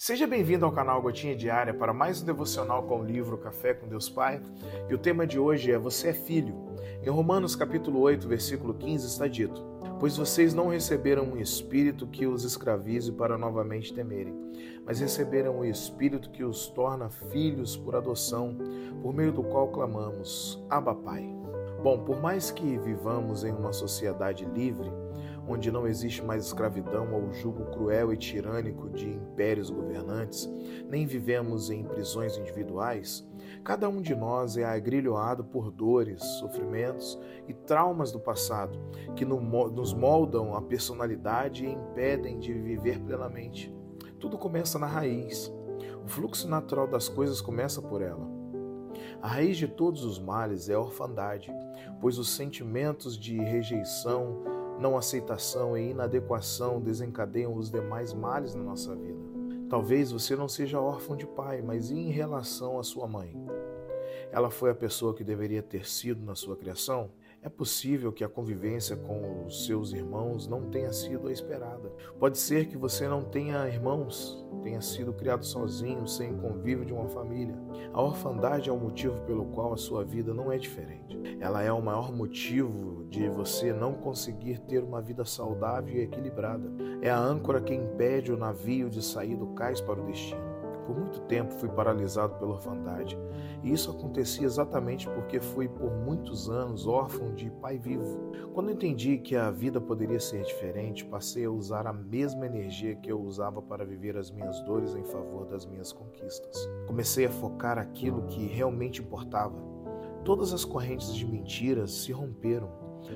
Seja bem-vindo ao canal Gotinha Diária para mais um devocional com o livro Café com Deus Pai. E o tema de hoje é Você é filho. Em Romanos capítulo 8, versículo 15 está dito: Pois vocês não receberam um espírito que os escravize para novamente temerem, mas receberam o espírito que os torna filhos por adoção, por meio do qual clamamos: Abba Pai. Bom, por mais que vivamos em uma sociedade livre, onde não existe mais escravidão ou jugo cruel e tirânico de impérios governantes, nem vivemos em prisões individuais, cada um de nós é agrilhoado por dores, sofrimentos e traumas do passado que nos moldam a personalidade e impedem de viver plenamente. Tudo começa na raiz. O fluxo natural das coisas começa por ela. A raiz de todos os males é a orfandade, pois os sentimentos de rejeição, não aceitação e inadequação desencadeiam os demais males na nossa vida. Talvez você não seja órfão de pai, mas em relação à sua mãe? Ela foi a pessoa que deveria ter sido na sua criação? É possível que a convivência com os seus irmãos não tenha sido a esperada. Pode ser que você não tenha irmãos, tenha sido criado sozinho, sem convívio de uma família. A orfandade é o motivo pelo qual a sua vida não é diferente. Ela é o maior motivo de você não conseguir ter uma vida saudável e equilibrada. É a âncora que impede o navio de sair do cais para o destino. Por muito tempo fui paralisado pela orfandade, e isso acontecia exatamente porque fui por muitos anos órfão de pai vivo. Quando entendi que a vida poderia ser diferente, passei a usar a mesma energia que eu usava para viver as minhas dores em favor das minhas conquistas. Comecei a focar aquilo que realmente importava. Todas as correntes de mentiras se romperam.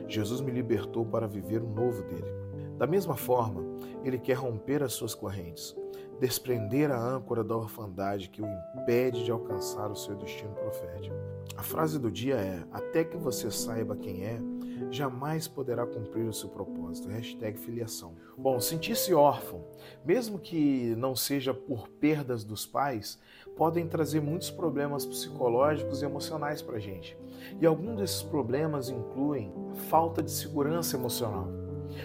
Jesus me libertou para viver o novo dele. Da mesma forma, ele quer romper as suas correntes desprender a âncora da orfandade que o impede de alcançar o seu destino profético. A frase do dia é: Até que você saiba quem é, jamais poderá cumprir o seu propósito. Hashtag filiação. Bom, sentir-se órfão, mesmo que não seja por perdas dos pais, podem trazer muitos problemas psicológicos e emocionais para a gente. E alguns desses problemas incluem falta de segurança emocional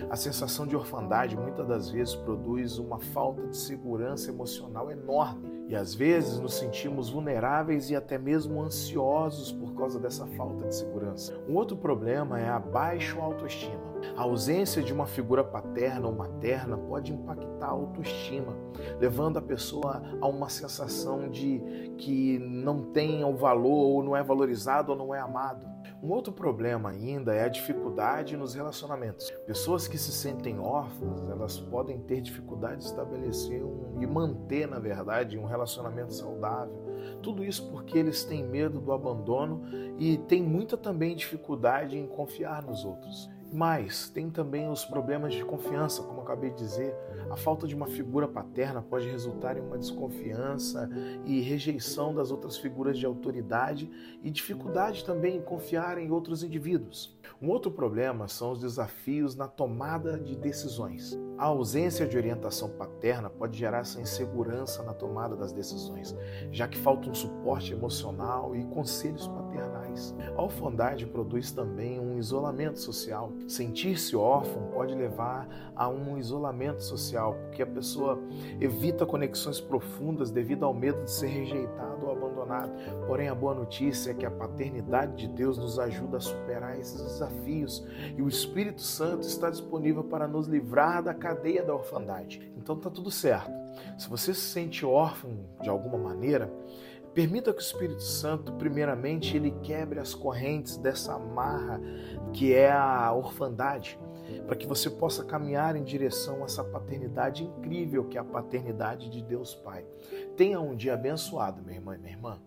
a sensação de orfandade muitas das vezes produz uma falta de segurança emocional enorme e às vezes nos sentimos vulneráveis e até mesmo ansiosos por causa dessa falta de segurança. Um outro problema é a baixa autoestima. A ausência de uma figura paterna ou materna pode impactar a autoestima, levando a pessoa a uma sensação de que não tem o valor ou não é valorizado ou não é amado. Um outro problema ainda é a dificuldade nos relacionamentos. Pessoas que se sentem órfãs, elas podem ter dificuldade de estabelecer um, e manter, na verdade, um relacionamento saudável. Tudo isso porque eles têm medo do abandono e têm muita também dificuldade em confiar nos outros. Mas tem também os problemas de confiança, como acabei de dizer. A falta de uma figura paterna pode resultar em uma desconfiança e rejeição das outras figuras de autoridade e dificuldade também em confiar em outros indivíduos. Um outro problema são os desafios na tomada de decisões. A ausência de orientação paterna pode gerar essa insegurança na tomada das decisões, já que falta um suporte emocional e conselhos paternais. A orfandade produz também um isolamento social. Sentir-se órfão pode levar a um isolamento social, porque a pessoa evita conexões profundas devido ao medo de ser rejeitado ou abandonado. Porém, a boa notícia é que a paternidade de Deus nos ajuda a superar esses desafios e o Espírito Santo está disponível para nos livrar da cadeia da orfandade. Então tá tudo certo. Se você se sente órfão de alguma maneira, Permita que o Espírito Santo, primeiramente, ele quebre as correntes dessa amarra que é a orfandade, para que você possa caminhar em direção a essa paternidade incrível que é a paternidade de Deus Pai. Tenha um dia abençoado, minha irmã e minha irmã.